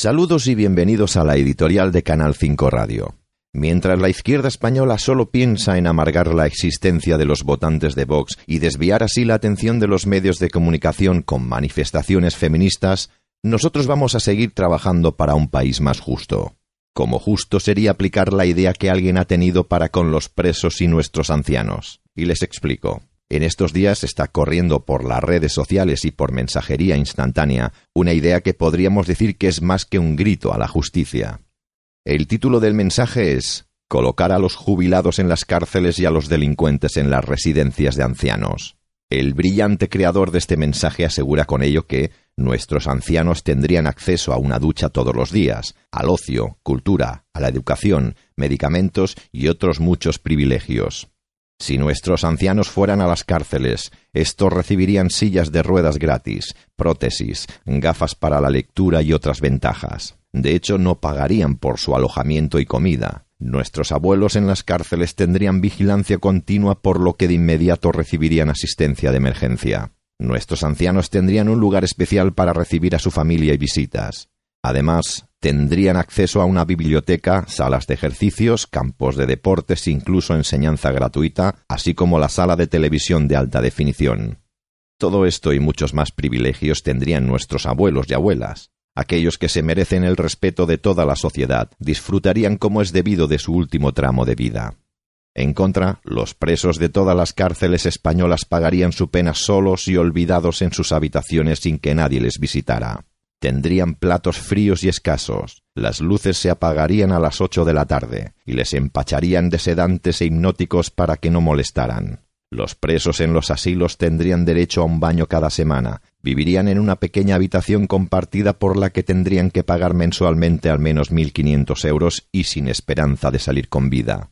Saludos y bienvenidos a la editorial de Canal 5 Radio. Mientras la izquierda española solo piensa en amargar la existencia de los votantes de Vox y desviar así la atención de los medios de comunicación con manifestaciones feministas, nosotros vamos a seguir trabajando para un país más justo. Como justo sería aplicar la idea que alguien ha tenido para con los presos y nuestros ancianos. Y les explico. En estos días está corriendo por las redes sociales y por mensajería instantánea una idea que podríamos decir que es más que un grito a la justicia. El título del mensaje es Colocar a los jubilados en las cárceles y a los delincuentes en las residencias de ancianos. El brillante creador de este mensaje asegura con ello que nuestros ancianos tendrían acceso a una ducha todos los días, al ocio, cultura, a la educación, medicamentos y otros muchos privilegios. Si nuestros ancianos fueran a las cárceles, estos recibirían sillas de ruedas gratis, prótesis, gafas para la lectura y otras ventajas. De hecho, no pagarían por su alojamiento y comida. Nuestros abuelos en las cárceles tendrían vigilancia continua por lo que de inmediato recibirían asistencia de emergencia. Nuestros ancianos tendrían un lugar especial para recibir a su familia y visitas. Además, tendrían acceso a una biblioteca, salas de ejercicios, campos de deportes, incluso enseñanza gratuita, así como la sala de televisión de alta definición. Todo esto y muchos más privilegios tendrían nuestros abuelos y abuelas. Aquellos que se merecen el respeto de toda la sociedad disfrutarían como es debido de su último tramo de vida. En contra, los presos de todas las cárceles españolas pagarían su pena solos y olvidados en sus habitaciones sin que nadie les visitara. Tendrían platos fríos y escasos, las luces se apagarían a las ocho de la tarde y les empacharían de sedantes e hipnóticos para que no molestaran. Los presos en los asilos tendrían derecho a un baño cada semana, vivirían en una pequeña habitación compartida por la que tendrían que pagar mensualmente al menos mil quinientos euros y sin esperanza de salir con vida.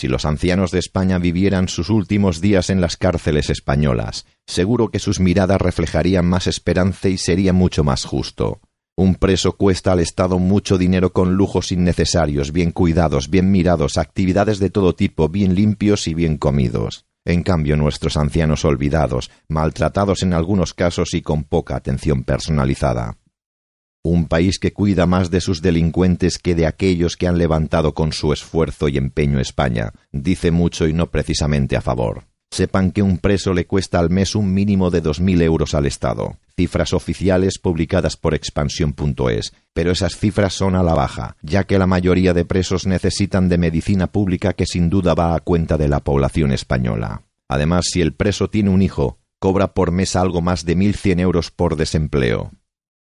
Si los ancianos de España vivieran sus últimos días en las cárceles españolas, seguro que sus miradas reflejarían más esperanza y sería mucho más justo. Un preso cuesta al Estado mucho dinero con lujos innecesarios, bien cuidados, bien mirados, actividades de todo tipo, bien limpios y bien comidos. En cambio, nuestros ancianos olvidados, maltratados en algunos casos y con poca atención personalizada. Un país que cuida más de sus delincuentes que de aquellos que han levantado con su esfuerzo y empeño España, dice mucho y no precisamente a favor. Sepan que un preso le cuesta al mes un mínimo de dos mil euros al Estado, cifras oficiales publicadas por expansión.es, pero esas cifras son a la baja, ya que la mayoría de presos necesitan de medicina pública que sin duda va a cuenta de la población española. Además, si el preso tiene un hijo, cobra por mes algo más de mil cien euros por desempleo.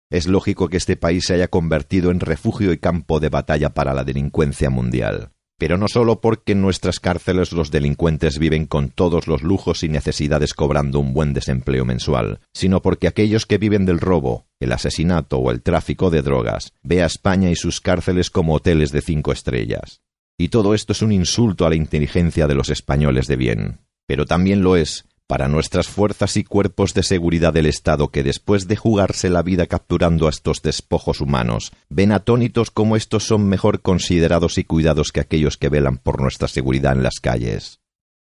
Es lógico que este país se haya convertido en refugio y campo de batalla para la delincuencia mundial. Pero no solo porque en nuestras cárceles los delincuentes viven con todos los lujos y necesidades cobrando un buen desempleo mensual, sino porque aquellos que viven del robo, el asesinato o el tráfico de drogas ve a España y sus cárceles como hoteles de cinco estrellas. Y todo esto es un insulto a la inteligencia de los españoles de bien. Pero también lo es para nuestras fuerzas y cuerpos de seguridad del Estado que después de jugarse la vida capturando a estos despojos humanos, ven atónitos como estos son mejor considerados y cuidados que aquellos que velan por nuestra seguridad en las calles.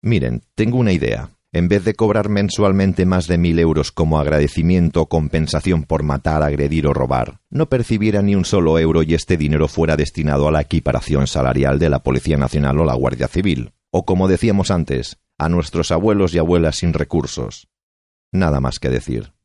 Miren, tengo una idea. En vez de cobrar mensualmente más de mil euros como agradecimiento o compensación por matar, agredir o robar, no percibiera ni un solo euro y este dinero fuera destinado a la equiparación salarial de la Policía Nacional o la Guardia Civil. O como decíamos antes, a nuestros abuelos y abuelas sin recursos. Nada más que decir.